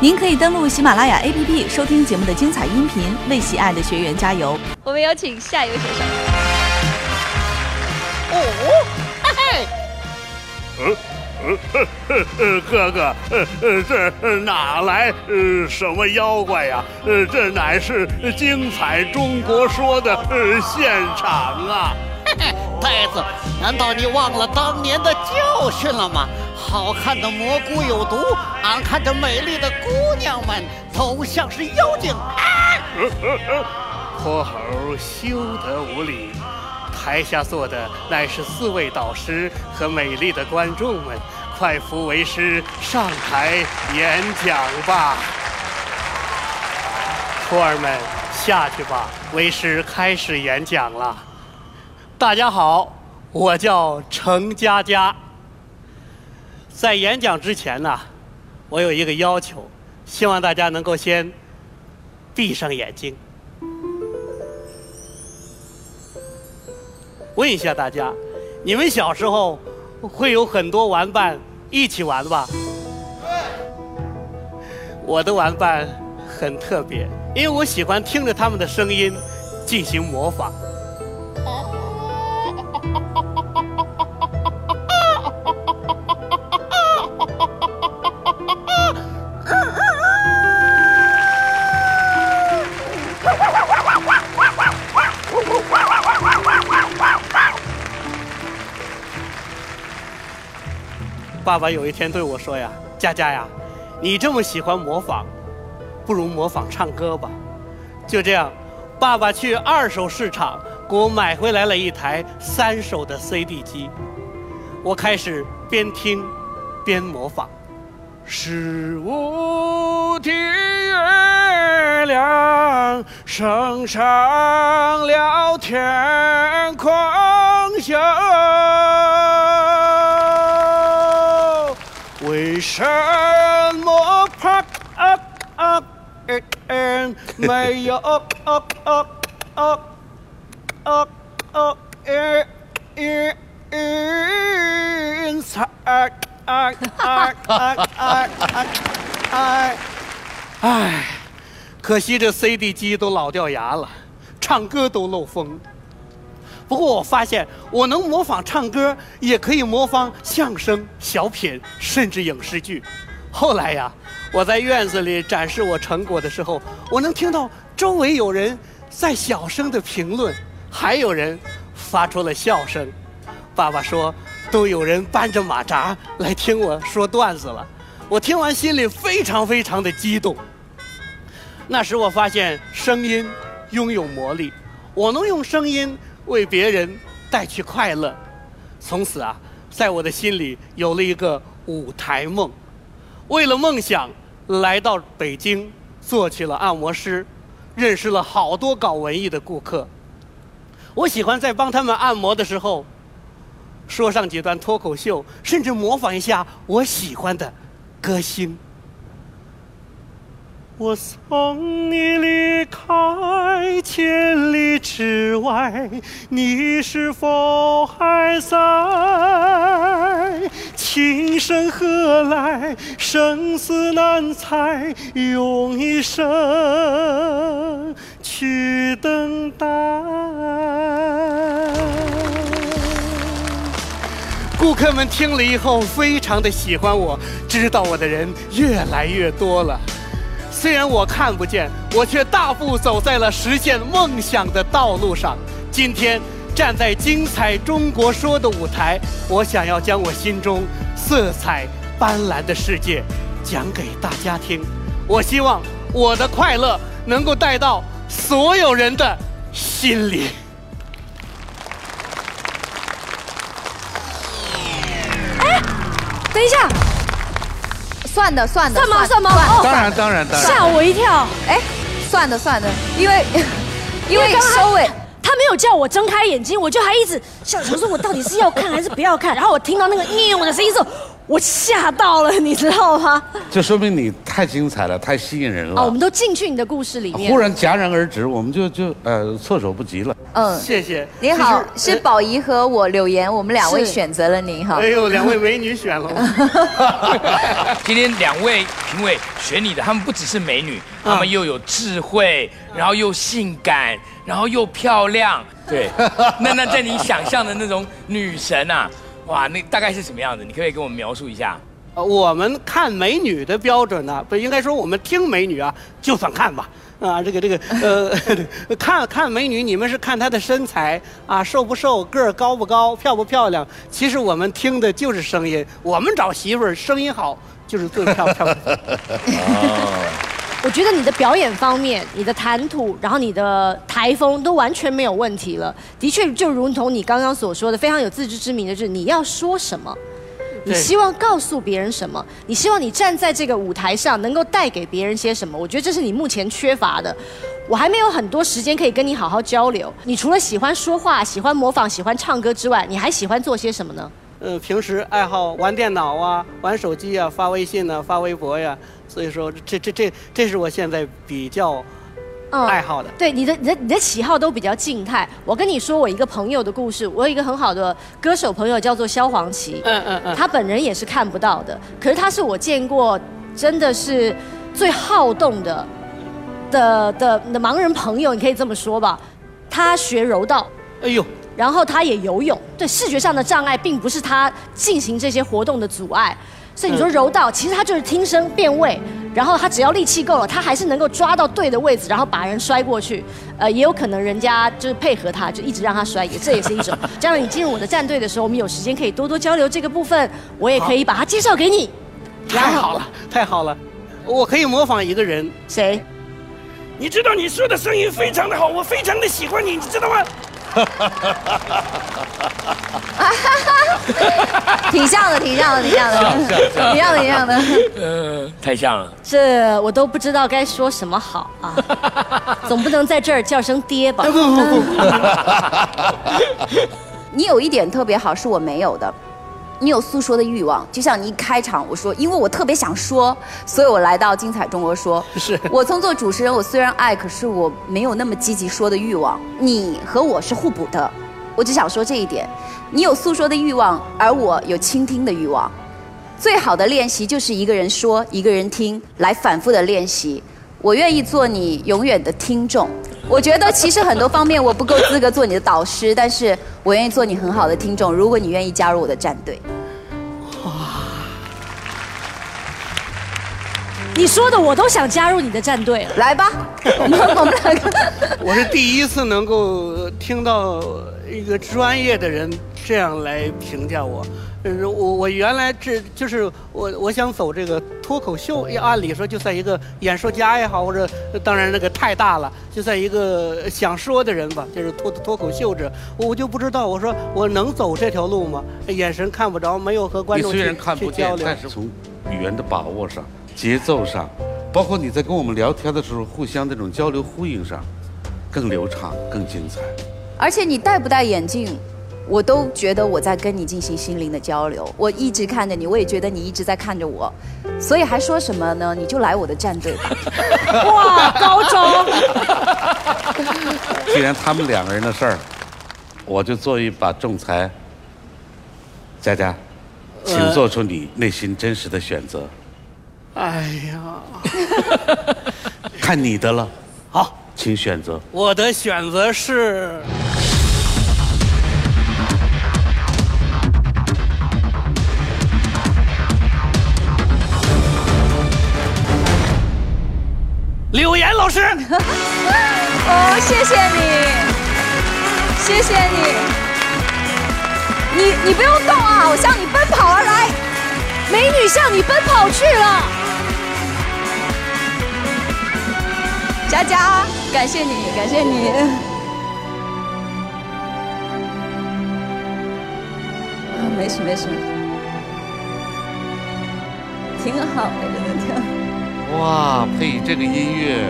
您可以登录喜马拉雅 APP 收听节目的精彩音频，为喜爱的学员加油。我们有请下一位选手。哦，嘿嘿。呃，哥哥，呃呃，这哪来呃什么妖怪呀？呃，这乃是精彩中国说的呃现场啊！嘿嘿，太子，难道你忘了当年的教训了吗？好看的蘑菇有毒，俺看着美丽的姑娘们都像是妖精。啊泼猴休得无礼！台下坐的乃是四位导师和美丽的观众们，快扶为师上台演讲吧！徒儿们下去吧，为师开始演讲了。大家好，我叫程佳佳。在演讲之前呢，我有一个要求，希望大家能够先闭上眼睛。问一下大家，你们小时候会有很多玩伴一起玩吧？我的玩伴很特别，因为我喜欢听着他们的声音进行模仿。爸爸有一天对我说呀：“佳佳呀，你这么喜欢模仿，不如模仿唱歌吧。”就这样，爸爸去二手市场给我买回来了一台三手的 CD 机。我开始边听边模仿。十五的月亮升上了天空哟。为什么啪啊啊嗯没有啊啊啊啊啊云云云彩啊啊啊啊啊！哎，可惜这 CD 机都老掉牙了，唱歌都漏风。不过我发现，我能模仿唱歌，也可以模仿相声、小品，甚至影视剧。后来呀，我在院子里展示我成果的时候，我能听到周围有人在小声的评论，还有人发出了笑声。爸爸说，都有人搬着马扎来听我说段子了。我听完心里非常非常的激动。那时我发现声音拥有魔力，我能用声音。为别人带去快乐，从此啊，在我的心里有了一个舞台梦。为了梦想，来到北京做起了按摩师，认识了好多搞文艺的顾客。我喜欢在帮他们按摩的时候，说上几段脱口秀，甚至模仿一下我喜欢的歌星。我送你离千里之外，你是否还在？情深何来，生死难猜，用一生去等待。顾客们听了以后，非常的喜欢我，知道我的人越来越多了。虽然我看不见，我却大步走在了实现梦想的道路上。今天站在精彩中国说的舞台，我想要将我心中色彩斑斓的世界讲给大家听。我希望我的快乐能够带到所有人的心里。哎，等一下。算的，算的，算吗？算吗？当然，当然，当然。吓我一跳！哎，算的，算的，因为因为收尾，他没有叫我睁开眼睛，我就还一直想想说，我到底是要看还是不要看？然后我听到那个念的声音之后，我吓到了，你知道吗？这说明你太精彩了，太吸引人了。啊，我们都进去你的故事里面，忽然戛然而止，我们就就呃措手不及了。嗯，谢谢。你好，是宝仪和我柳岩，我们两位选择了您哈哎。呦，两位美女选了我。今天两位评委选你的，他们不只是美女，他们又有智慧，然后又性感，然后又漂亮。对，那那在你想象的那种女神啊，哇，那大概是什么样子？你可不可以给我们描述一下？呃我们看美女的标准呢、不应该说我们听美女啊，就算看吧。啊，这个这个，呃，看看美女，你们是看她的身材啊，瘦不瘦，个儿高不高，漂不漂亮。其实我们听的就是声音，我们找媳妇儿声音好就是最漂漂亮。我觉得你的表演方面、你的谈吐，然后你的台风都完全没有问题了。的确，就如同你刚刚所说的，非常有自知之明的，是你要说什么，你希望告诉别人什么，你希望你站在这个舞台上能够带给别人些什么。我觉得这是你目前缺乏的。我还没有很多时间可以跟你好好交流。你除了喜欢说话、喜欢模仿、喜欢唱歌之外，你还喜欢做些什么呢？呃，平时爱好玩电脑啊，玩手机啊，发微信啊，发微博呀、所以说，这这这这是我现在比较嗯爱好的。对你的你的你的喜好都比较静态。我跟你说，我一个朋友的故事，我有一个很好的歌手朋友叫做萧煌奇，嗯嗯嗯，他本人也是看不到的，可是他是我见过真的是最好动的的的的盲人朋友，你可以这么说吧。他学柔道，哎呦，然后他也游泳，对视觉上的障碍并不是他进行这些活动的阻碍。所以你说柔道，其实他就是听声辨位，然后他只要力气够了，他还是能够抓到对的位置，然后把人摔过去。呃，也有可能人家就是配合他，就一直让他摔，也这也是一种。将来你进入我的战队的时候，我们有时间可以多多交流这个部分，我也可以把他介绍给你。太好了，太好了，我可以模仿一个人。谁？你知道你说的声音非常的好，我非常的喜欢你，你知道吗？挺像的，挺像的，挺像的，挺像的，挺像的。呃，太像了。这我都不知道该说什么好啊！总不能在这儿叫声爹吧？你有一点特别好，是我没有的。你有诉说的欲望，就像你一开场我说，因为我特别想说，所以我来到精彩中国说。是我从做主持人，我虽然爱，可是我没有那么积极说的欲望。你和我是互补的，我只想说这一点。你有诉说的欲望，而我有倾听的欲望。最好的练习就是一个人说，一个人听，来反复的练习。我愿意做你永远的听众。我觉得其实很多方面我不够资格做你的导师，但是我愿意做你很好的听众。如果你愿意加入我的战队，哇你说的我都想加入你的战队了。来吧，我 们我们两个。我是第一次能够听到一个专业的人这样来评价我。呃，我我原来这就是我我想走这个脱口秀，按理说就算一个演说家也好，或者当然那个太大了，就算一个想说的人吧，就是脱脱口秀者，我就不知道，我说我能走这条路吗？眼神看不着，没有和观众虽然看不见，去交流。但是从语言的把握上、节奏上，包括你在跟我们聊天的时候，互相这种交流呼应上，更流畅、更精彩。而且你戴不戴眼镜，我都觉得我在跟你进行心灵的交流。我一直看着你，我也觉得你一直在看着我，所以还说什么呢？你就来我的战队吧。哇，高招 既然他们两个人的事儿，我就做一把仲裁。佳佳，请做出你内心真实的选择，哎呀，看你的了，好，请选择。我的选择是。柳岩老师，哦，谢谢你，谢谢你。你你不用动啊，我向你奔跑而来。美女向你奔跑去了。佳佳，感谢你，感谢你。啊，没事没事，挺好的，真的挺好。哇，配这个音乐，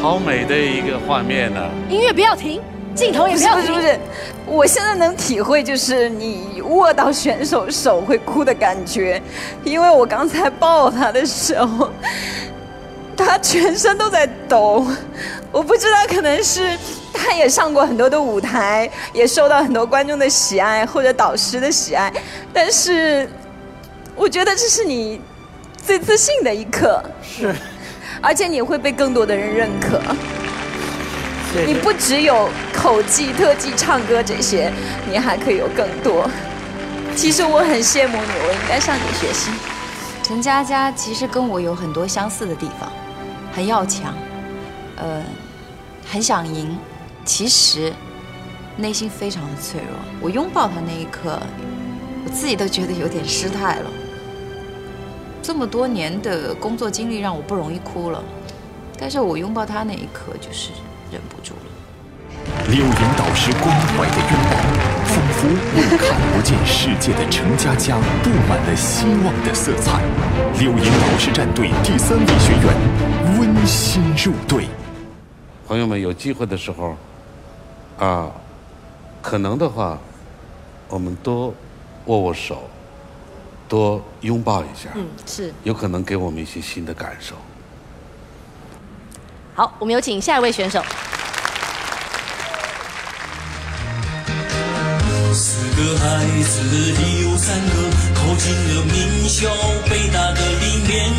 好美的一个画面呢、音乐不要停，镜头也不不要停。是不是不是，我现在能体会就是你握到选手手会哭的感觉，因为我刚才抱他的时候，他全身都在抖，我不知道，可能是他也上过很多的舞台，也受到很多观众的喜爱或者导师的喜爱，但是我觉得这是你最自信的一刻，是，而且你会被更多的人认可。你不只有口技、特技、唱歌这些，你还可以有更多。其实我很羡慕你，我应该向你学习。陈佳佳其实跟我有很多相似的地方，很要强，呃，很想赢，其实内心非常的脆弱。我拥抱他那一刻，我自己都觉得有点失态了。这么多年的工作经历让我不容易哭了，但是我拥抱他那一刻就是忍不住了。柳岩导师关怀的拥抱，仿佛为看不见世界的陈佳佳布满了希望的色彩。柳岩导师战队第三位学员温馨入队。朋友们，有机会的时候，啊，可能的话，我们多握握手，多拥抱一下，嗯，是。有可能给我们一些新的感受。好，我们有请下一位选手。四个孩子里有三个考进了名校北大的里面，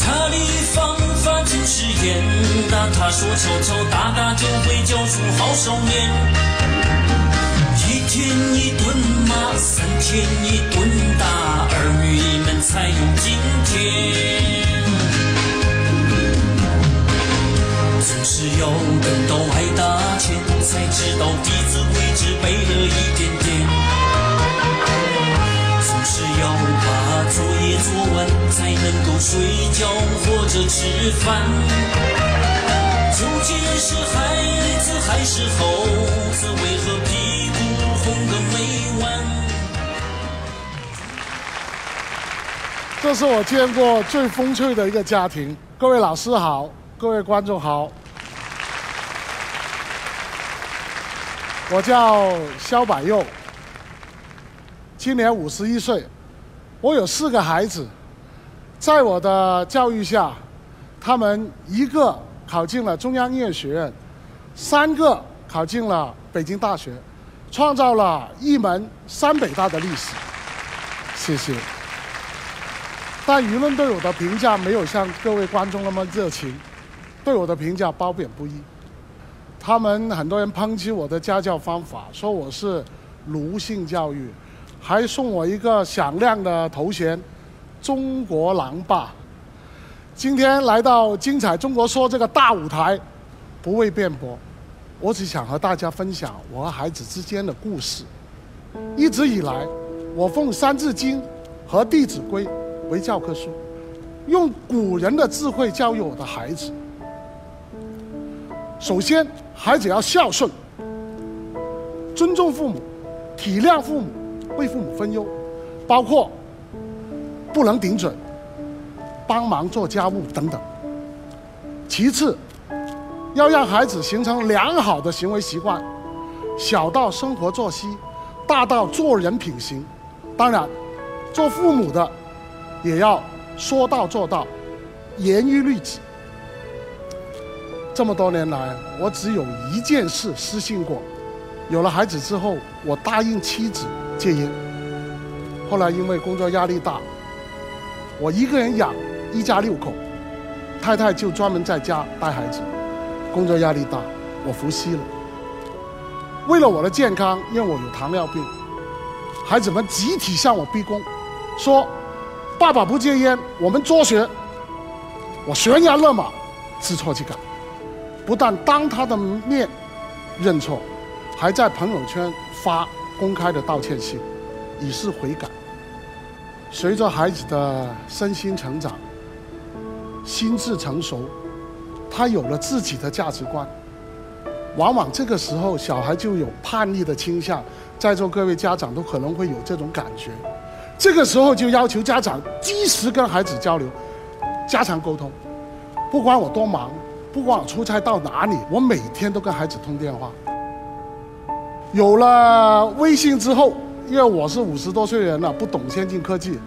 他的方法就是严打，他说敲敲打打就会教出好少年。一天一顿骂，三天一顿打，儿女们才有今天。总是要等到挨打前，才知道弟子规只背了一点点。总是要把作业做完，才能够睡觉或者吃饭。究竟是孩子还是猴子？为何这是我见过最风趣的一个家庭。各位老师好，各位观众好。我叫肖百佑，今年五十一岁。我有四个孩子，在我的教育下，他们一个考进了中央音乐学院，三个考进了北京大学，创造了一门三北大的历史。谢谢。但舆论对我的评价没有像各位观众那么热情，对我的评价褒贬不一。他们很多人抨击我的家教方法，说我是奴性教育，还送我一个响亮的头衔——中国狼爸。今天来到《精彩中国说》这个大舞台，不为辩驳，我只想和大家分享我和孩子之间的故事。一直以来，我奉《三字经》和《弟子规》为教科书，用古人的智慧教育我的孩子。首先，孩子要孝顺，尊重父母，体谅父母，为父母分忧，包括不能顶嘴，帮忙做家务等等。其次，要让孩子形成良好的行为习惯，小到生活作息，大到做人品行。当然，做父母的也要说到做到，严于律己。这么多年来，我只有一件事失信过。有了孩子之后，我答应妻子戒烟。后来因为工作压力大，我一个人养一家六口，太太就专门在家带孩子。工作压力大，我服息了。为了我的健康，因为我有糖尿病，孩子们集体向我逼宫，说：“爸爸不戒烟，我们作学。”我悬崖勒马，知错即改。不但当他的面认错，还在朋友圈发公开的道歉信，以示悔改。随着孩子的身心成长、心智成熟，他有了自己的价值观。往往这个时候，小孩就有叛逆的倾向。在座各位家长都可能会有这种感觉。这个时候就要求家长及时跟孩子交流，加强沟通。不管我多忙。不管我出差到哪里，我每天都跟孩子通电话。有了微信之后，因为我是五十多岁人了，不懂先进科技，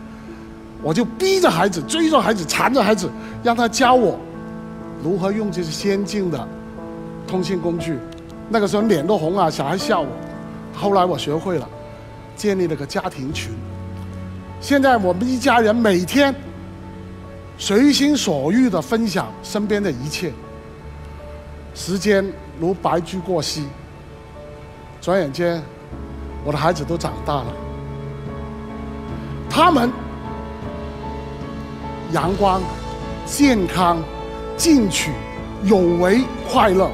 我就逼着孩子，追着孩子，缠着孩子，让他教我如何用这些先进的通信工具。那个时候脸都红啊，小孩笑我。后来我学会了，建立了个家庭群。现在我们一家人每天随心所欲的分享身边的一切。时间如白驹过隙，转眼间，我的孩子都长大了。他们阳光、健康、进取、有为、快乐，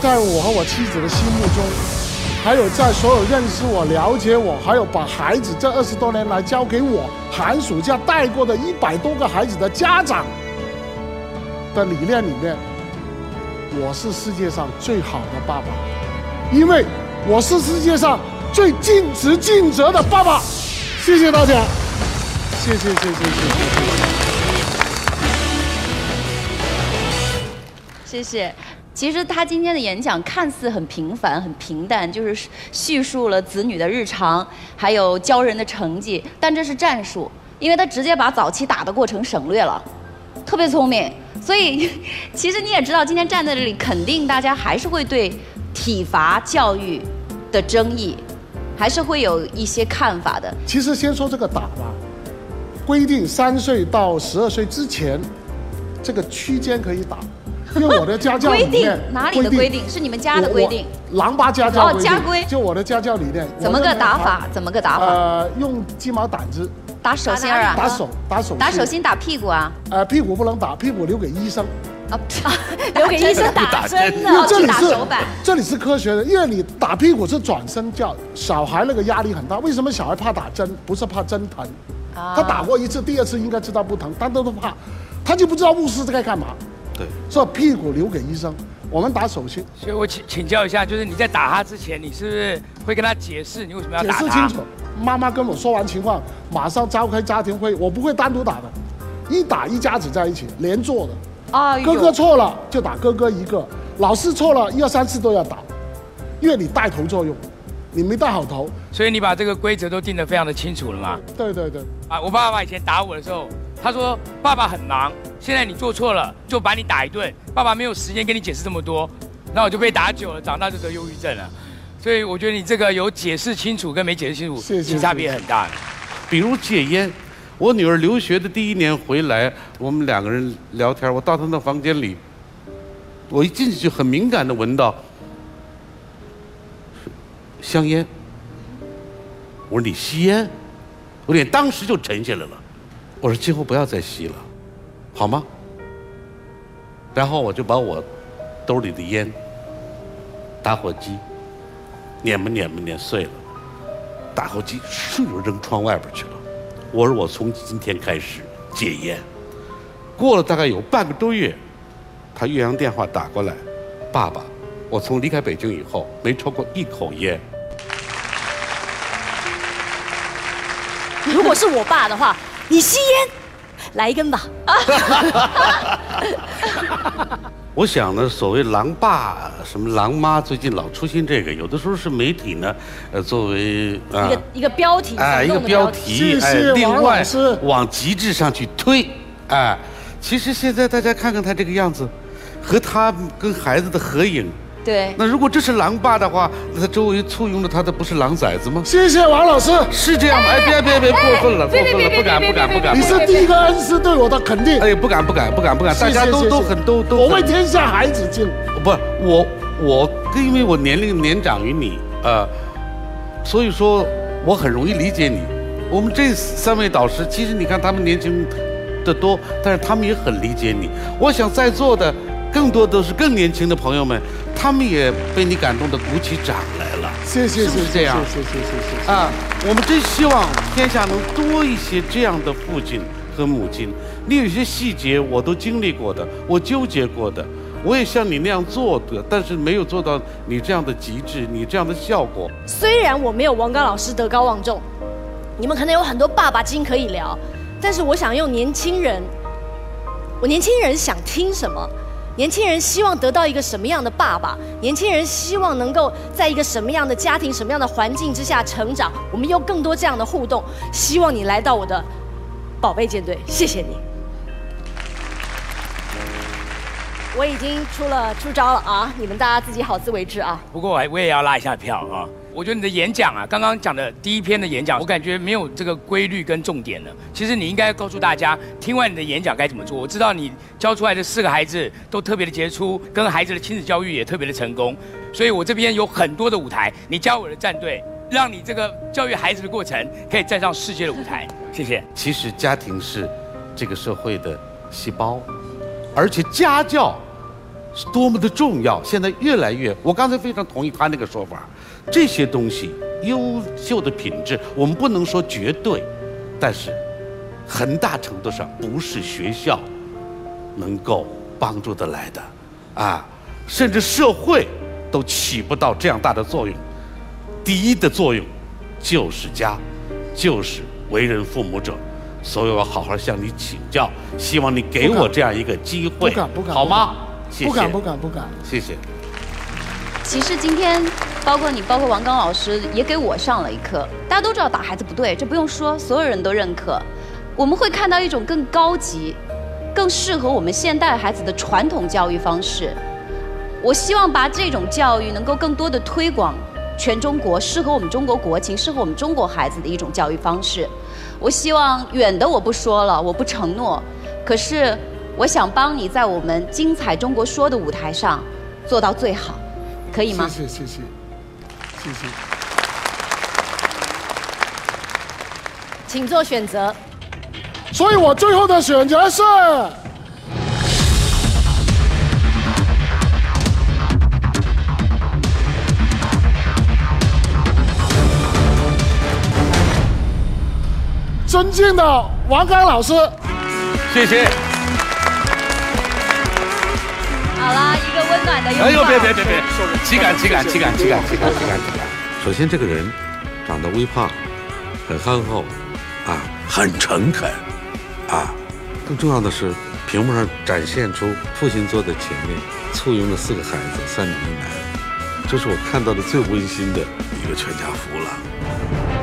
在我和我妻子的心目中，还有在所有认识我、了解我，还有把孩子这二十多年来交给我寒暑假带过的一百多个孩子的家长的理念里面，我是世界上最好的爸爸，因为我是世界上最尽职尽责的爸爸。谢谢大家，谢谢谢谢谢谢谢谢。其实他今天的演讲看似很平凡、很平淡，就是叙述了子女的日常，还有教人的成绩，但这是战术，因为他直接把早期打的过程省略了，特别聪明。所以，其实你也知道，今天站在这里，肯定大家还是会对体罚教育的争议，还是会有一些看法的。其实先说这个打吧，规定三岁到十二岁之前，这个区间可以打，因为我的家教规定里面哪里的规定？是你们家的规定？狼八家教哦规定家规就我的家教理念。怎么个打法？怎么个打法？呃，用鸡毛掸子打手心儿啊？打手，打手，打手。心，打屁股啊？呃，屁股不能打，屁股留给医生。啊，留给医生打针因为的，这里是打手板这里是科学的，因为你打屁股是转身叫，小孩那个压力很大。为什么小孩怕打针？不是怕针疼，啊他打过一次，第二次应该知道不疼，但都都怕，他就不知道护士在干嘛。对，所以屁股留给医生，我们打手心，所以我请请教一下，就是你在打他之前，你是不是会跟他解释你为什么要解打他？释清楚。妈妈跟我说完情况，马上召开家庭会，我不会单独打的，一打一家子在一起连坐的。啊哥哥错了就打哥哥一个，老师错了一二三四都要打，因为你带头作用，你没带好头。所以你把这个规则都定得非常的清楚了嘛？对对对，啊，我爸爸以前打我的时候，他说爸爸很忙，现在你做错了就把你打一顿，爸爸没有时间跟你解释这么多，那我就被打久了，长大就得忧郁症了。所以我觉得你这个有解释清楚跟没解释清楚，谢其实差别很大。比如戒烟，我女儿留学的第一年回来，我们两个人聊天，我到她那房间里，我一进去就很敏感的闻到香烟。我说你吸烟，我脸当时就沉下来了。我说今后不要再吸了，好吗？然后我就把我兜里的烟，打火机，碾吧碾吧碾碎了。打火机顺就扔窗外边去了。我说我从今天开始戒烟。过了大概有半个多月，他岳阳电话打过来，爸爸，我从离开北京以后没抽过一口烟。如果是我爸的话，你吸烟，来一根吧。我想呢，所谓狼爸什么狼妈，最近老出现这个，有的时候是媒体呢，呃，作为啊一个一个标题，哎，一个标题，谢哎另外往极致上去推，哎，其实现在大家看看他这个样子，和他跟孩子的合影，对，那如果这是狼爸的话，那他周围簇拥着他的不是狼崽子吗？谢谢王老师，是这样吗？哎，别别别，过分了，过分了，不敢不敢不敢，你是第一个恩师对我的肯定。哎，不敢不敢不敢不敢，大家都都很都都我为天下孩子敬。不，我我因为我年龄年长于你，呃，所以说我很容易理解你。我们这三位导师，其实你看他们年轻的多，但是他们也很理解你。我想在座的更多都是更年轻的朋友们，他们也被你感动的鼓起掌来了。谢谢是不谢谢是这样谢谢谢谢谢谢。啊，我们真希望天下能多一些这样的父亲和母亲。你有些细节我都经历过的，我纠结过的，我也像你那样做的，但是没有做到你这样的极致，你这样的效果。虽然我没有王刚老师德高望重，你们可能有很多爸爸经可以聊，但是我想用年轻人，我年轻人想听什么？年轻人希望得到一个什么样的爸爸？年轻人希望能够在一个什么样的家庭、什么样的环境之下成长？我们有更多这样的互动。希望你来到我的宝贝舰队，谢谢你。我已经出了出招了啊！你们大家自己好自为之啊！不过我我也要拉一下票啊！我觉得你的演讲啊，刚刚讲的第一篇的演讲，我感觉没有这个规律跟重点了。其实你应该告诉大家，听完你的演讲该怎么做。我知道你教出来的四个孩子都特别的杰出，跟孩子的亲子教育也特别的成功，所以我这边有很多的舞台，你加我的战队，让你这个教育孩子的过程可以站上世界的舞台。谢谢。其实家庭是这个社会的细胞，而且家教是多么的重要。现在越来越，我刚才非常同意他那个说法，这些东西优秀的品质，我们不能说绝对，但是很大程度上不是学校能够帮助得来的，啊，甚至社会都起不到这样大的作用。第一的作用就是家，就是为人父母者，所以我好好向你请教，希望你给我这样一个机会，不敢不敢好吗？谢谢，不敢不敢不敢。谢谢。其实今天，包括你，包括王刚老师，也给我上了一课。大家都知道打孩子不对，这不用说，所有人都认可。我们会看到一种更高级、更适合我们现代孩子的传统教育方式。我希望把这种教育能够更多的推广全中国，适合我们中国国情、适合我们中国孩子的一种教育方式。我希望远的我不说了，我不承诺，可是我想帮你在我们精彩中国说的舞台上做到最好。可以吗？谢谢谢谢谢谢。请做选择。所以我最后的选择是。尊敬的王刚老师，谢谢。好了，一个温暖的拥抱。哎呦，别别别别，岂敢岂敢岂敢岂敢岂敢岂敢岂敢！首先，这个人长得微胖，很憨厚，啊，很诚恳，啊，更重要的是，屏幕上展现出父亲坐在前面，簇拥着四个孩子，三女一男，这是我看到的最温馨的一个全家福了。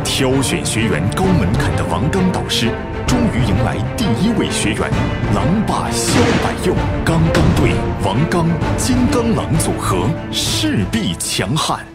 挑选学员高门槛的王刚导师，终于迎来第一位学员，狼爸肖百佑，刚刚队王刚金刚狼组合势必强悍。